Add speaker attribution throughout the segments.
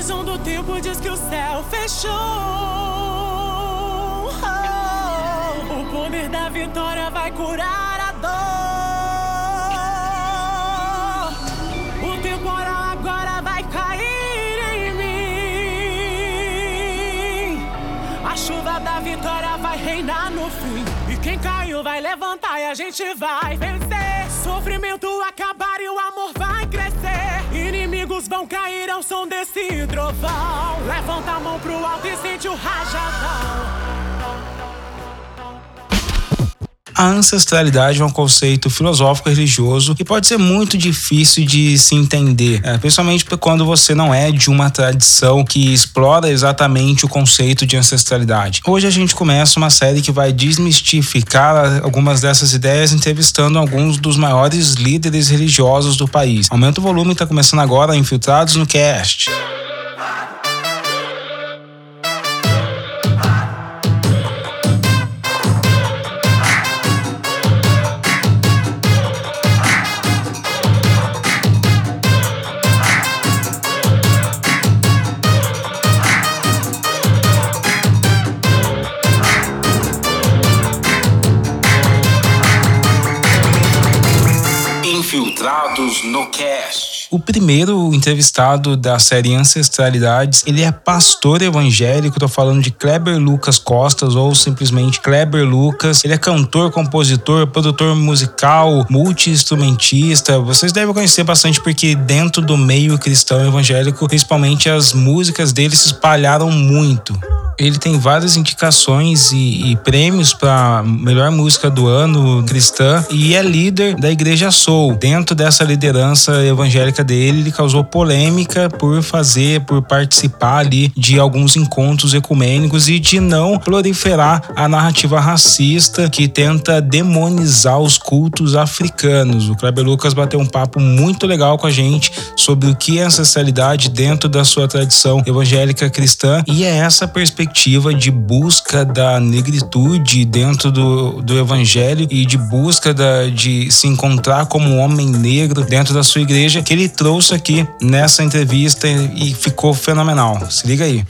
Speaker 1: previsão do tempo diz que o céu fechou. Oh, o poder da vitória vai curar a dor. O temporal agora vai cair em mim. A chuva da vitória vai reinar no fim. E quem caiu vai levantar e a gente vai vencer. Sofrimento acabar e o amor vai crescer. Inimigos vão cair ao som desse trovão. Levanta a mão pro alto e sente o rajadão.
Speaker 2: A ancestralidade é um conceito filosófico e religioso que pode ser muito difícil de se entender, é, principalmente quando você não é de uma tradição que explora exatamente o conceito de ancestralidade. Hoje a gente começa uma série que vai desmistificar algumas dessas ideias entrevistando alguns dos maiores líderes religiosos do país. Aumenta o volume, está começando agora Infiltrados no Cast. O primeiro entrevistado da série Ancestralidades, ele é pastor evangélico, tô falando de Kleber Lucas Costas ou simplesmente Kleber Lucas. Ele é cantor, compositor, produtor musical, multi-instrumentista. Vocês devem conhecer bastante porque dentro do meio cristão evangélico, principalmente as músicas dele se espalharam muito ele tem várias indicações e, e prêmios para melhor música do ano cristã e é líder da Igreja Soul. Dentro dessa liderança evangélica dele, ele causou polêmica por fazer, por participar ali de alguns encontros ecumênicos e de não proliferar a narrativa racista que tenta demonizar os cultos africanos. O Kleber Lucas bateu um papo muito legal com a gente sobre o que é ancestralidade dentro da sua tradição evangélica cristã e é essa perspectiva perspectiva de busca da negritude dentro do, do evangelho e de busca da, de se encontrar como homem negro dentro da sua igreja que ele trouxe aqui nessa entrevista e ficou fenomenal. Se liga aí.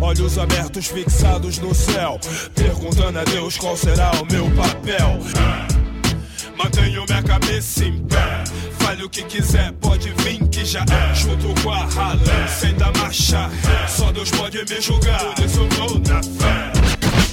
Speaker 3: Olhos abertos fixados no céu, perguntando a Deus qual será o meu papel. Mantenho minha cabeça em pé. Fale o que quiser, pode vir que já é. Junto com a rala, sem dar marcha. Só Deus pode me julgar, por isso eu vou na fé.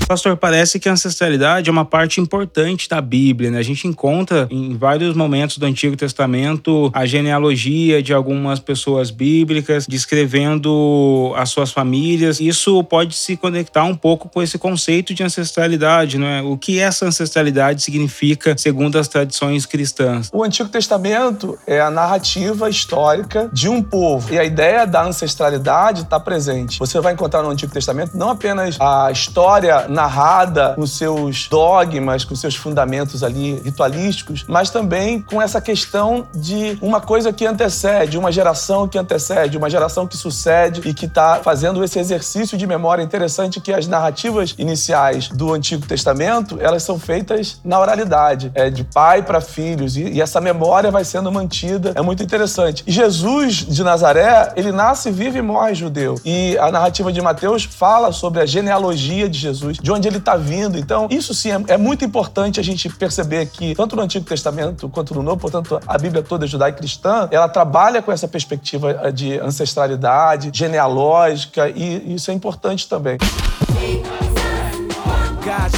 Speaker 2: Pastor, parece que a ancestralidade é uma parte importante da Bíblia, né? A gente encontra em vários momentos do Antigo Testamento a genealogia de algumas pessoas bíblicas, descrevendo as suas famílias. Isso pode se conectar um pouco com esse conceito de ancestralidade, né? O que essa ancestralidade significa segundo as tradições cristãs?
Speaker 4: O Antigo Testamento é a narrativa histórica de um povo. E a ideia da ancestralidade está presente. Você vai encontrar no Antigo Testamento não apenas a história narrada com seus dogmas, com seus fundamentos ali ritualísticos, mas também com essa questão de uma coisa que antecede, uma geração que antecede, uma geração que sucede e que está fazendo esse exercício de memória interessante que as narrativas iniciais do Antigo Testamento elas são feitas na oralidade, é de pai para filhos e, e essa memória vai sendo mantida, é muito interessante. Jesus de Nazaré, ele nasce, vive e morre judeu. E a narrativa de Mateus fala sobre a genealogia de Jesus, de onde ele está vindo. Então, isso sim é, é, muito importante a gente perceber que, tanto no Antigo Testamento quanto no Novo, portanto, a Bíblia toda judaico-cristã, ela trabalha com essa perspectiva eh, de ancestralidade, genealógica, e isso é importante também. God,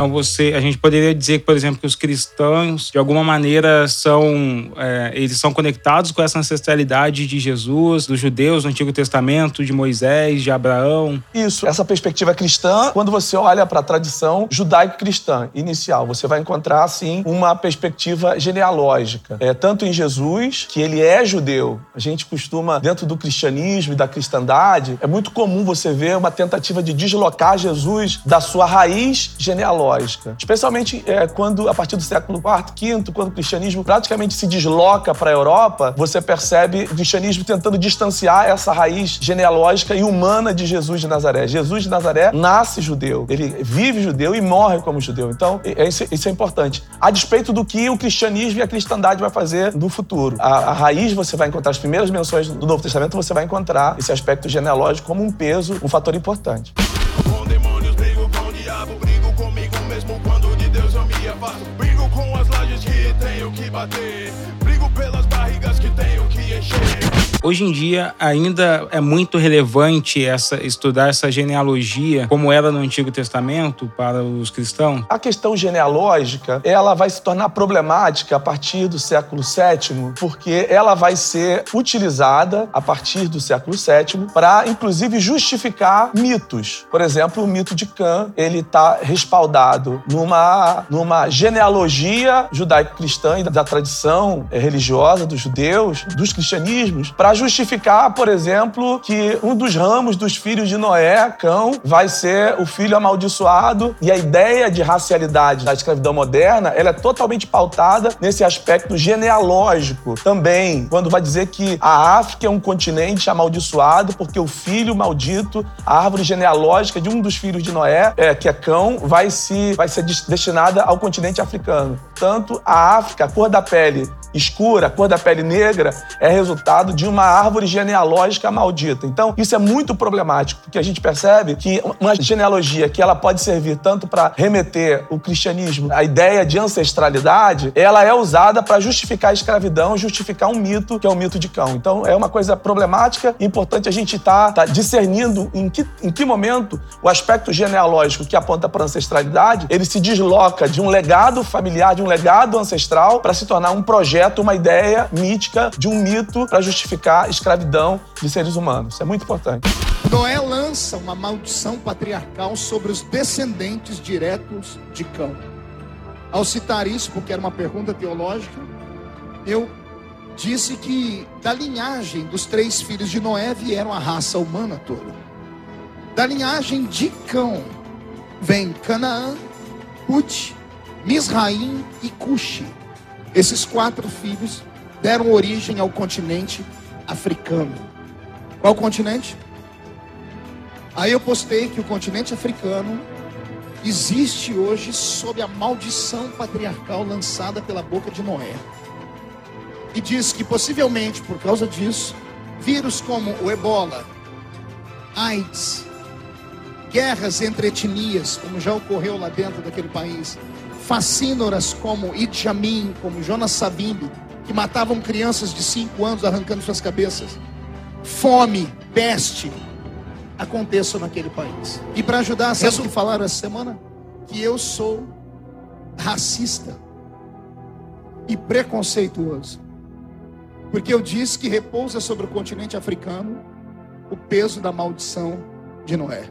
Speaker 2: Então você, a gente poderia dizer, por exemplo, que os cristãos de alguma maneira são, é, eles são conectados com essa ancestralidade de Jesus, dos judeus do Antigo Testamento, de Moisés, de Abraão.
Speaker 4: Isso, essa perspectiva cristã, quando você olha para a tradição judaico-cristã inicial, você vai encontrar assim uma perspectiva genealógica, é, tanto em Jesus, que ele é judeu. A gente costuma dentro do cristianismo e da cristandade, é muito comum você ver uma tentativa de deslocar Jesus da sua raiz genealógica especialmente é, quando, a partir do século IV, V, quando o cristianismo praticamente se desloca para a Europa, você percebe o cristianismo tentando distanciar essa raiz genealógica e humana de Jesus de Nazaré. Jesus de Nazaré nasce judeu, ele vive judeu e morre como judeu. Então, é, isso, isso é importante. A despeito do que o cristianismo e a cristandade vai fazer no futuro. A, a raiz você vai encontrar, as primeiras menções do Novo Testamento, você vai encontrar esse aspecto genealógico como um peso, um fator importante.
Speaker 3: Bater,
Speaker 2: Hoje em dia ainda é muito relevante essa estudar essa genealogia como era no Antigo Testamento para os cristãos.
Speaker 4: A questão genealógica, ela vai se tornar problemática a partir do século VII, porque ela vai ser utilizada a partir do século VII para, inclusive, justificar mitos. Por exemplo, o mito de Cã, ele está respaldado numa, numa genealogia judaico-cristã e da tradição religiosa dos judeus, dos cristianismos, para justificar, por exemplo, que um dos ramos dos filhos de Noé, Cão, vai ser o filho amaldiçoado. E a ideia de racialidade da escravidão moderna, ela é totalmente pautada nesse aspecto genealógico também, quando vai dizer que a África é um continente amaldiçoado porque o filho maldito, a árvore genealógica de um dos filhos de Noé, é, que é Cão, vai, se, vai ser destinada ao continente africano. Tanto a África, a cor da pele escura, a cor da pele negra, é resultado de uma árvore genealógica maldita. Então, isso é muito problemático, porque a gente percebe que uma genealogia que ela pode servir tanto para remeter o cristianismo à ideia de ancestralidade, ela é usada para justificar a escravidão, justificar um mito, que é o mito de cão. Então, é uma coisa problemática e importante a gente estar tá, tá discernindo em que, em que momento o aspecto genealógico que aponta para a ancestralidade, ele se desloca de um legado familiar, de um legado ancestral, para se tornar um projeto, uma ideia mítica de um mito para justificar a escravidão de seres humanos. Isso é muito importante.
Speaker 5: Noé lança uma maldição patriarcal sobre os descendentes diretos de Cão. Ao citar isso, porque era uma pergunta teológica, eu disse que da linhagem dos três filhos de Noé vieram a raça humana toda. Da linhagem de Cão vem Canaã, Put, Misraim e Cuxi. Esses quatro filhos deram origem ao continente africano. Qual continente? Aí eu postei que o continente africano existe hoje sob a maldição patriarcal lançada pela boca de Noé. E diz que possivelmente por causa disso, vírus como o ebola, AIDS, guerras entre etnias, como já ocorreu lá dentro daquele país, facínoras como Idi Amin, como Jonas Savimbi, que matavam crianças de 5 anos arrancando suas cabeças, fome, peste, aconteçam naquele país. E para ajudar, sabe o que falaram essa semana? Que eu sou racista e preconceituoso. Porque eu disse que repousa sobre o continente africano o peso da maldição de Noé.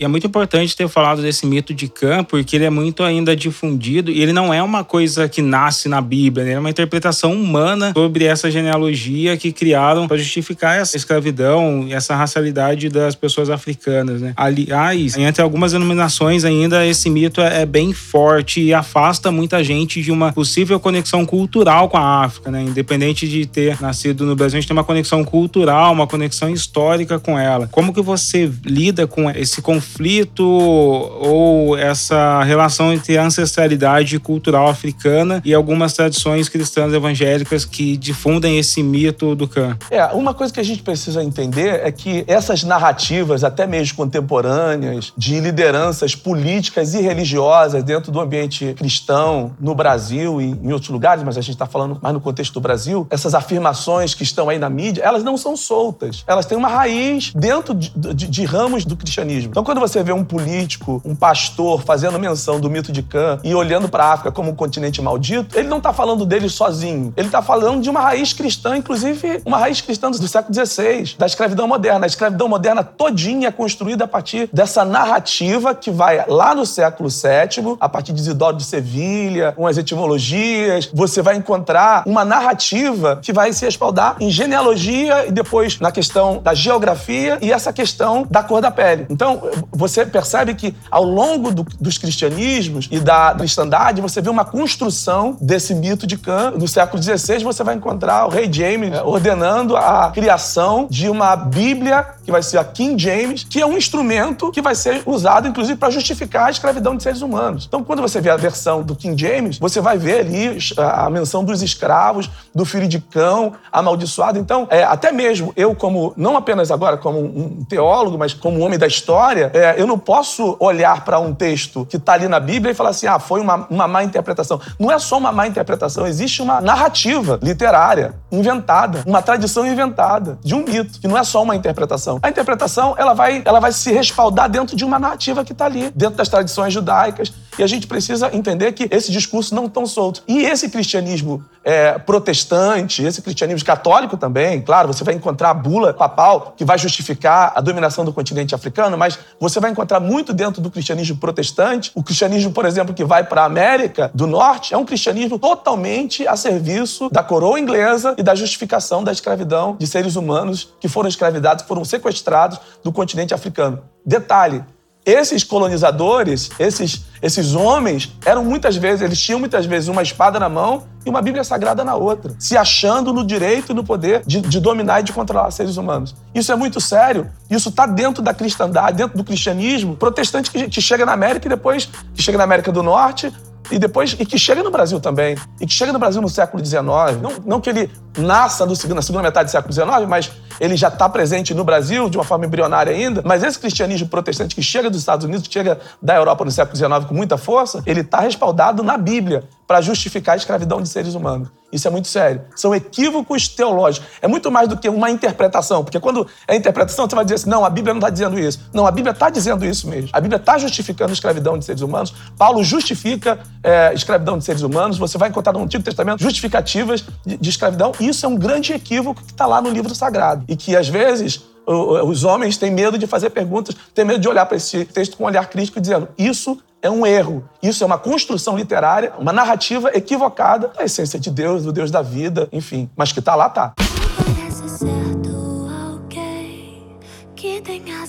Speaker 2: E é muito importante ter falado desse mito de Cã, porque ele é muito ainda difundido e ele não é uma coisa que nasce na Bíblia, né? é uma interpretação humana sobre essa genealogia que criaram para justificar essa escravidão e essa racialidade das pessoas africanas. Né? Aliás, entre algumas denominações ainda esse mito é, é bem forte e afasta muita gente de uma possível conexão cultural com a África, né? independente de ter nascido no Brasil, a gente tem uma conexão cultural, uma conexão histórica com ela. Como que você lida com esse conflito conflito ou essa relação entre a ancestralidade cultural africana e algumas tradições cristãs evangélicas que difundem esse mito do Khan.
Speaker 4: É, uma coisa que a gente precisa entender é que essas narrativas, até mesmo contemporâneas, de lideranças políticas e religiosas dentro do ambiente cristão no Brasil e em outros lugares, mas a gente está falando mais no contexto do Brasil, essas afirmações que estão aí na mídia, elas não são soltas. Elas têm uma raiz dentro de, de, de ramos do cristianismo. Então, quando quando você vê um político, um pastor, fazendo menção do mito de Cã e olhando para a África como um continente maldito, ele não está falando dele sozinho. Ele está falando de uma raiz cristã, inclusive uma raiz cristã do século XVI, da escravidão moderna. A escravidão moderna todinha é construída a partir dessa narrativa que vai lá no século VII, a partir de Isidoro de Sevilha, com as etimologias. Você vai encontrar uma narrativa que vai se respaldar em genealogia e depois na questão da geografia e essa questão da cor da pele. Então, você percebe que ao longo do, dos cristianismos e da cristandade, você vê uma construção desse mito de Cã. No século XVI, você vai encontrar o rei James é, ordenando a criação de uma Bíblia, que vai ser a King James, que é um instrumento que vai ser usado, inclusive, para justificar a escravidão de seres humanos. Então, quando você vê a versão do King James, você vai ver ali a menção dos escravos, do filho de cão, amaldiçoado. Então, é, até mesmo eu, como, não apenas agora como um teólogo, mas como um homem da história, é, eu não posso olhar para um texto que está ali na Bíblia e falar assim, ah, foi uma, uma má interpretação. Não é só uma má interpretação, existe uma narrativa literária inventada, uma tradição inventada de um mito, que não é só uma interpretação. A interpretação, ela vai, ela vai se respaldar dentro de uma narrativa que está ali, dentro das tradições judaicas, e a gente precisa entender que esse discurso não tão solto. E esse cristianismo é, protestante, esse cristianismo católico também, claro, você vai encontrar a bula papal que vai justificar a dominação do continente africano, mas você vai encontrar muito dentro do cristianismo protestante. O cristianismo, por exemplo, que vai para a América do Norte, é um cristianismo totalmente a serviço da coroa inglesa e da justificação da escravidão de seres humanos que foram escravizados, foram sequestrados do continente africano. Detalhe, esses colonizadores, esses, esses homens, eram muitas vezes, eles tinham muitas vezes uma espada na mão e uma Bíblia Sagrada na outra, se achando no direito e no poder de, de dominar e de controlar seres humanos. Isso é muito sério, isso está dentro da cristandade, dentro do cristianismo protestante que, que chega na América e depois que chega na América do Norte, e depois e que chega no Brasil também, e que chega no Brasil no século XIX. Não, não que ele nasça no, na segunda metade do século XIX, mas ele já está presente no Brasil de uma forma embrionária ainda. Mas esse cristianismo protestante que chega dos Estados Unidos, que chega da Europa no século XIX com muita força, ele está respaldado na Bíblia para justificar a escravidão de seres humanos. Isso é muito sério. São equívocos teológicos. É muito mais do que uma interpretação, porque quando é interpretação, você vai dizer assim: não, a Bíblia não está dizendo isso. Não, a Bíblia está dizendo isso mesmo. A Bíblia está justificando a escravidão de seres humanos. Paulo justifica é, escravidão de seres humanos. Você vai encontrar no Antigo Testamento justificativas de, de escravidão. E isso é um grande equívoco que está lá no livro sagrado. E que, às vezes, os homens têm medo de fazer perguntas, têm medo de olhar para esse texto com um olhar crítico e dizendo: isso é um erro. Isso é uma construção literária, uma narrativa equivocada da essência de Deus, do Deus da vida, enfim. Mas que está lá, tá.
Speaker 6: Parece certo alguém que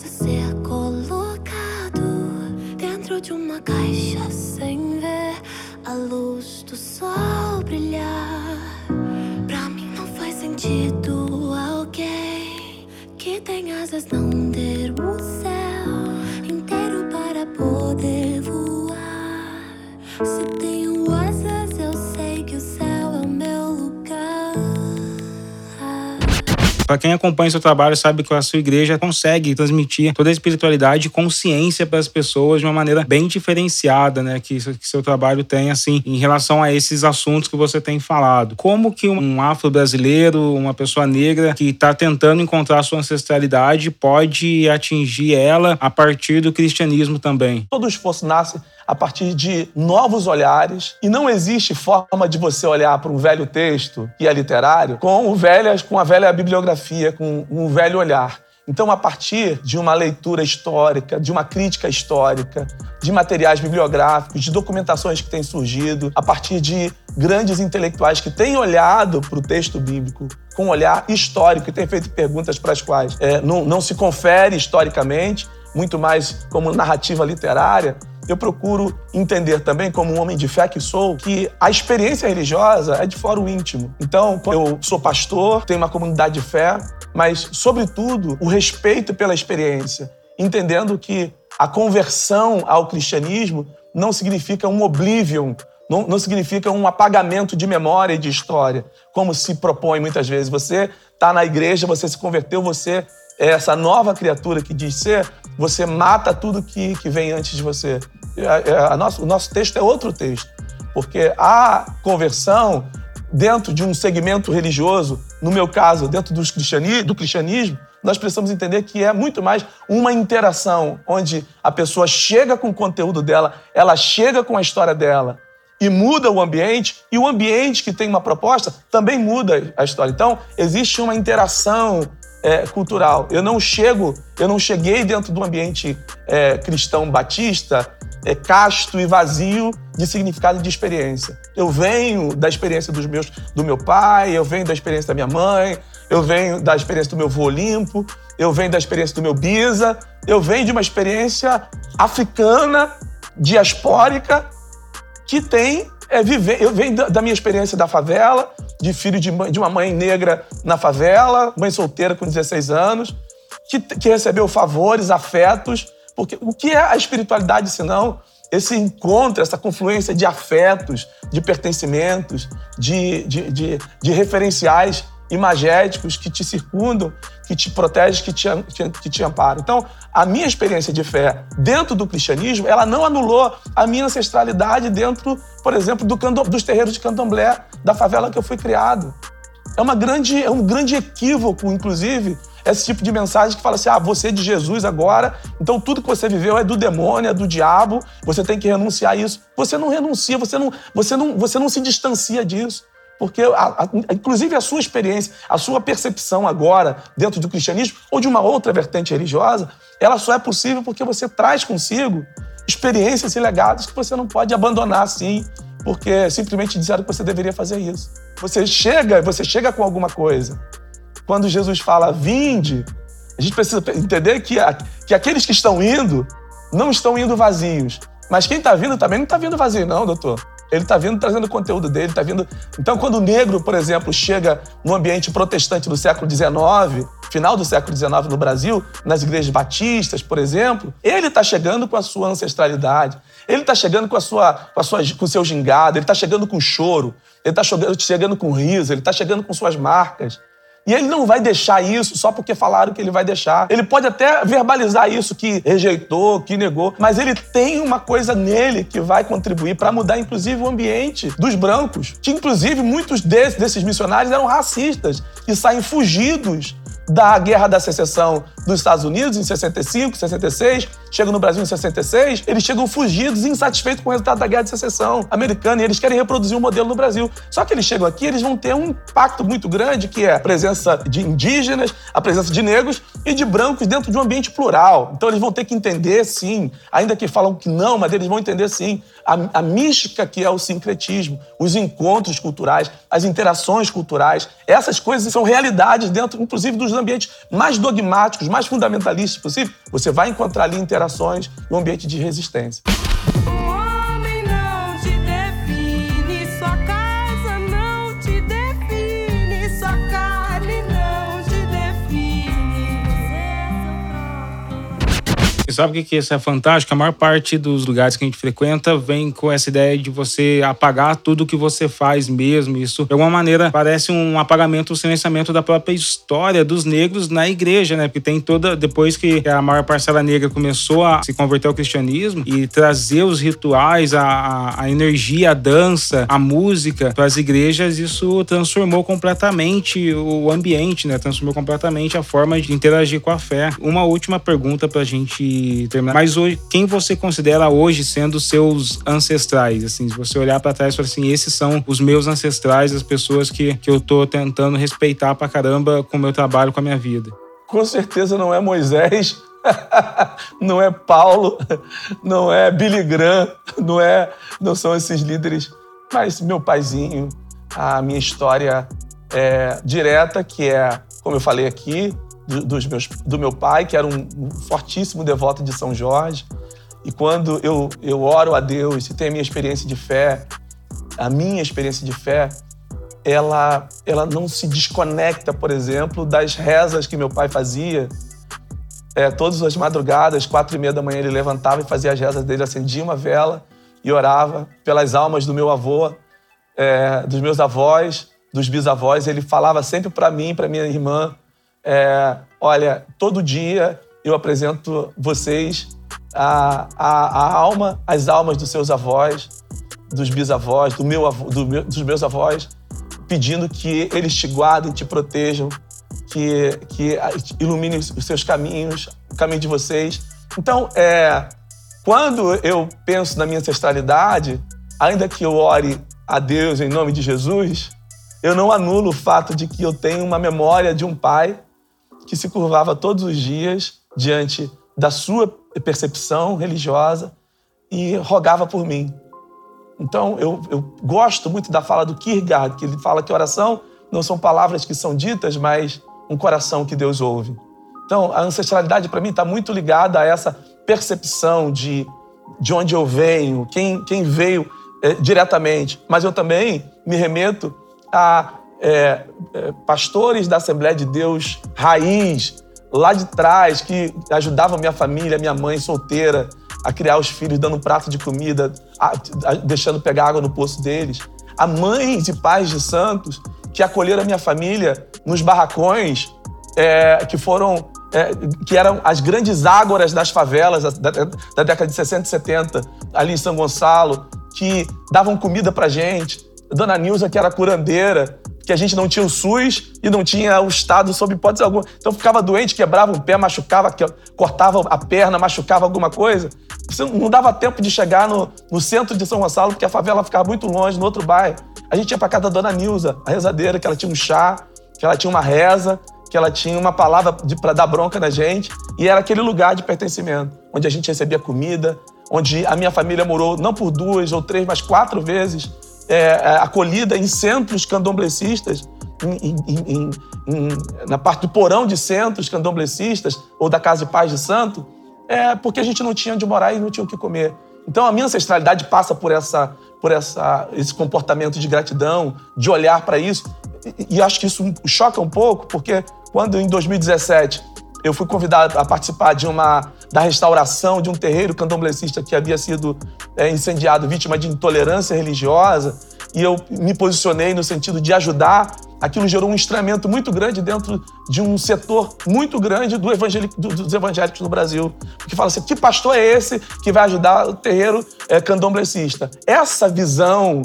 Speaker 6: ser colocado dentro de uma caixa sem ver a luz do sol brilhar. Pra mim não faz sentido alguém tem asas não ter o céu inteiro para poder se tenho
Speaker 2: Para quem acompanha seu trabalho, sabe que a sua igreja consegue transmitir toda a espiritualidade e consciência para as pessoas de uma maneira bem diferenciada, né? Que, que seu trabalho tem, assim, em relação a esses assuntos que você tem falado. Como que um afro-brasileiro, uma pessoa negra que está tentando encontrar sua ancestralidade pode atingir ela a partir do cristianismo também?
Speaker 4: Todo esforço nasce a partir de novos olhares. E não existe forma de você olhar para um velho texto que é literário com, o velho, com a velha bibliografia, com um velho olhar. Então, a partir de uma leitura histórica, de uma crítica histórica, de materiais bibliográficos, de documentações que têm surgido, a partir de grandes intelectuais que têm olhado para o texto bíblico com um olhar histórico e têm feito perguntas para as quais é, não, não se confere historicamente, muito mais como narrativa literária, eu procuro entender também, como um homem de fé que sou, que a experiência religiosa é de fora o íntimo. Então, eu sou pastor, tenho uma comunidade de fé, mas, sobretudo, o respeito pela experiência, entendendo que a conversão ao cristianismo não significa um oblivion, não, não, significa um apagamento de memória e de história, como se propõe muitas vezes. Você está na igreja, você se converteu, você essa nova criatura que diz ser, você mata tudo que, que vem antes de você. A, a nosso, o nosso texto é outro texto, porque a conversão dentro de um segmento religioso, no meu caso, dentro dos cristianismo, do cristianismo, nós precisamos entender que é muito mais uma interação, onde a pessoa chega com o conteúdo dela, ela chega com a história dela e muda o ambiente, e o ambiente que tem uma proposta também muda a história. Então, existe uma interação é, cultural. Eu não chego, eu não cheguei dentro do ambiente é, cristão batista é, casto e vazio de significado e de experiência. Eu venho da experiência dos meus, do meu pai, eu venho da experiência da minha mãe, eu venho da experiência do meu vô limpo, eu venho da experiência do meu bisa, eu venho de uma experiência africana, diaspórica, que tem é viver. Eu venho da minha experiência da favela, de filho de, mãe, de uma mãe negra na favela, mãe solteira com 16 anos, que, que recebeu favores, afetos. Porque o que é a espiritualidade senão esse encontro, essa confluência de afetos, de pertencimentos, de, de, de, de referenciais imagéticos que te circundam, que te protegem, que te, que, te amparam. Então, a minha experiência de fé dentro do cristianismo, ela não anulou a minha ancestralidade dentro, por exemplo, do dos terreiros de candomblé, da favela que eu fui criado. É, uma grande, é um grande equívoco, inclusive, esse tipo de mensagem que fala assim: ah, você é de Jesus agora, então tudo que você viveu é do demônio, é do diabo, você tem que renunciar a isso. Você não renuncia, você não, você não, você não se distancia disso. Porque, a, a, inclusive, a sua experiência, a sua percepção agora dentro do cristianismo ou de uma outra vertente religiosa, ela só é possível porque você traz consigo experiências e legados que você não pode abandonar assim, porque simplesmente disseram que você deveria fazer isso. Você chega, você chega com alguma coisa. Quando Jesus fala, vinde, a gente precisa entender que, que aqueles que estão indo não estão indo vazios. Mas quem está vindo também não está vindo vazio, não, doutor. Ele está vindo trazendo o conteúdo dele, está vindo. Então, quando o negro, por exemplo, chega no ambiente protestante do século XIX, final do século XIX no Brasil, nas igrejas batistas, por exemplo, ele está chegando com a sua ancestralidade, ele está chegando com a sua, com a sua, com o seu gingado, ele está chegando com choro, ele está chegando com riso, ele está chegando com suas marcas. E ele não vai deixar isso só porque falaram que ele vai deixar. Ele pode até verbalizar isso que rejeitou, que negou, mas ele tem uma coisa nele que vai contribuir para mudar, inclusive, o ambiente dos brancos. Que, inclusive, muitos desses, desses missionários eram racistas e saem fugidos da Guerra da Secessão dos Estados Unidos em 65, 66, chegam no Brasil em 66, eles chegam fugidos e insatisfeitos com o resultado da Guerra de Secessão americana e eles querem reproduzir o um modelo no Brasil. Só que eles chegam aqui, eles vão ter um impacto muito grande, que é a presença de indígenas, a presença de negros e de brancos dentro de um ambiente plural. Então eles vão ter que entender, sim, ainda que falam que não, mas eles vão entender, sim, a, a mística que é o sincretismo, os encontros culturais, as interações culturais. Essas coisas são realidades dentro, inclusive, dos ambientes mais dogmáticos, mais fundamentalistas possível. Você vai encontrar ali interações no ambiente de resistência.
Speaker 2: Sabe o que, isso é fantástico? A maior parte dos lugares que a gente frequenta vem com essa ideia de você apagar tudo que você faz mesmo. Isso, de alguma maneira, parece um apagamento, um silenciamento da própria história dos negros na igreja, né? Porque tem toda. Depois que a maior parcela negra começou a se converter ao cristianismo e trazer os rituais, a, a energia, a dança, a música para as igrejas, isso transformou completamente o ambiente, né? Transformou completamente a forma de interagir com a fé. Uma última pergunta para a gente terminar. Mas hoje, quem você considera hoje sendo seus ancestrais? Assim, se você olhar para trás e falar assim, esses são os meus ancestrais, as pessoas que, que eu tô tentando respeitar pra caramba com o meu trabalho, com a minha vida.
Speaker 4: Com certeza não é Moisés, não é Paulo, não é Billy Graham, não é, não são esses líderes, mas meu paizinho, a minha história é, direta, que é, como eu falei aqui, dos meus, do meu pai, que era um fortíssimo devoto de São Jorge. E quando eu, eu oro a Deus e tenho a minha experiência de fé, a minha experiência de fé, ela, ela não se desconecta, por exemplo, das rezas que meu pai fazia. É, todas as madrugadas, quatro e meia da manhã, ele levantava e fazia as rezas dele, acendia uma vela e orava pelas almas do meu avô, é, dos meus avós, dos bisavós. Ele falava sempre para mim, para minha irmã, é, olha, todo dia eu apresento vocês a, a, a, alma, as almas dos seus avós, dos bisavós, do meu, do meu, dos meus avós, pedindo que eles te guardem, te protejam, que, que iluminem os seus caminhos, o caminho de vocês. Então, é, quando eu penso na minha ancestralidade, ainda que eu ore a Deus em nome de Jesus, eu não anulo o fato de que eu tenho uma memória de um pai que se curvava todos os dias diante da sua percepção religiosa e rogava por mim. Então, eu, eu gosto muito da fala do Kierkegaard, que ele fala que oração não são palavras que são ditas, mas um coração que Deus ouve. Então, a ancestralidade para mim está muito ligada a essa percepção de, de onde eu venho, quem, quem veio é, diretamente. Mas eu também me remeto a é, é, pastores da Assembleia de Deus raiz, lá de trás, que ajudavam minha família, minha mãe solteira, a criar os filhos, dando um prato de comida, a, a, deixando pegar água no poço deles. A mães e pais de santos que acolheram a minha família nos barracões, é, que foram é, que eram as grandes ágoras das favelas da, da, década de 60 e 70, ali em São Gonçalo, que davam comida pra gente. Dona Nilza, que era curandeira, que a gente não tinha o SUS e não tinha o Estado sob hipótese alguma. Então ficava doente, quebrava um pé, machucava, cortava a perna, machucava alguma coisa. Não dava tempo de chegar no, no centro de São Gonçalo, porque a favela ficava muito longe, no outro bairro. A gente ia para casa da Dona Nilza, a rezadeira, que ela tinha um chá, que ela tinha uma reza, que ela tinha uma palavra para dar bronca na gente, e era aquele lugar de pertencimento, onde a gente recebia comida, onde a minha família morou não por duas ou três, mas quatro vezes, é, é, acolhida em centros candomblecistas, em, em, em, na parte do porão de centros candomblecistas ou da Casa de Paz de Santo, é porque a gente não tinha onde morar e não tinha o que comer. Então a minha ancestralidade passa por essa, por essa, esse comportamento de gratidão, de olhar para isso. E, e acho que isso choca um pouco, porque quando em 2017 eu fui convidado a participar de uma da restauração de um terreiro candomblecista que havia sido é, incendiado, vítima de intolerância religiosa, e eu me posicionei no sentido de ajudar. Aquilo gerou um estranhamento muito grande dentro de um setor muito grande do dos evangélicos no Brasil. Porque fala assim: que pastor é esse que vai ajudar o terreiro é, candomblecista? Essa visão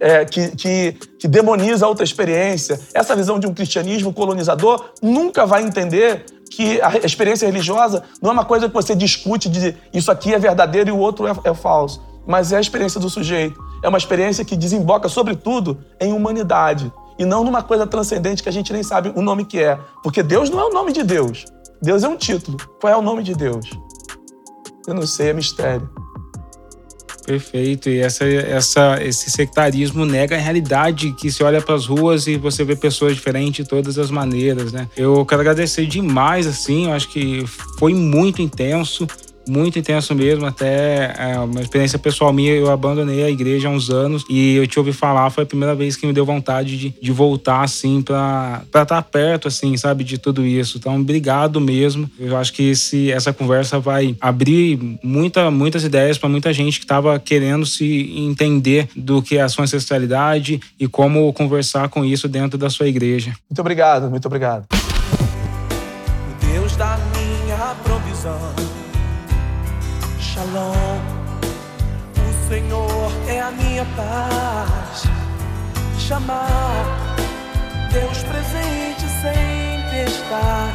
Speaker 4: é, que, que, que demoniza a outra experiência, essa visão de um cristianismo colonizador, nunca vai entender que a experiência religiosa não é uma coisa que você discute de isso aqui é verdadeiro e o outro é, é falso, mas é a experiência do sujeito. É uma experiência que desemboca, sobretudo, em humanidade e não numa coisa transcendente que a gente nem sabe o nome que é. Porque Deus não é o nome de Deus. Deus é um título. Qual é o nome de Deus? Eu não sei, é mistério.
Speaker 2: Perfeito. E essa, essa, esse sectarismo nega a realidade que se olha para as ruas e você vê pessoas diferentes de todas as maneiras, né? Eu quero agradecer demais, assim, eu acho que foi muito intenso muito intenso mesmo, até é, uma experiência pessoal minha, eu abandonei a igreja há uns anos e eu te ouvi falar, foi a primeira vez que me deu vontade de, de voltar, assim, para estar tá perto, assim, sabe, de tudo isso. Então, obrigado mesmo. Eu acho que esse, essa conversa vai abrir muita, muitas ideias para muita gente que estava querendo se entender do que é a sua ancestralidade e como conversar com isso dentro da sua igreja.
Speaker 4: Muito obrigado, muito obrigado.
Speaker 1: Deus da minha provisão Shalom. O Senhor é a minha paz. Chamar Deus presente sempre está.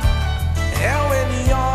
Speaker 1: É o Elion,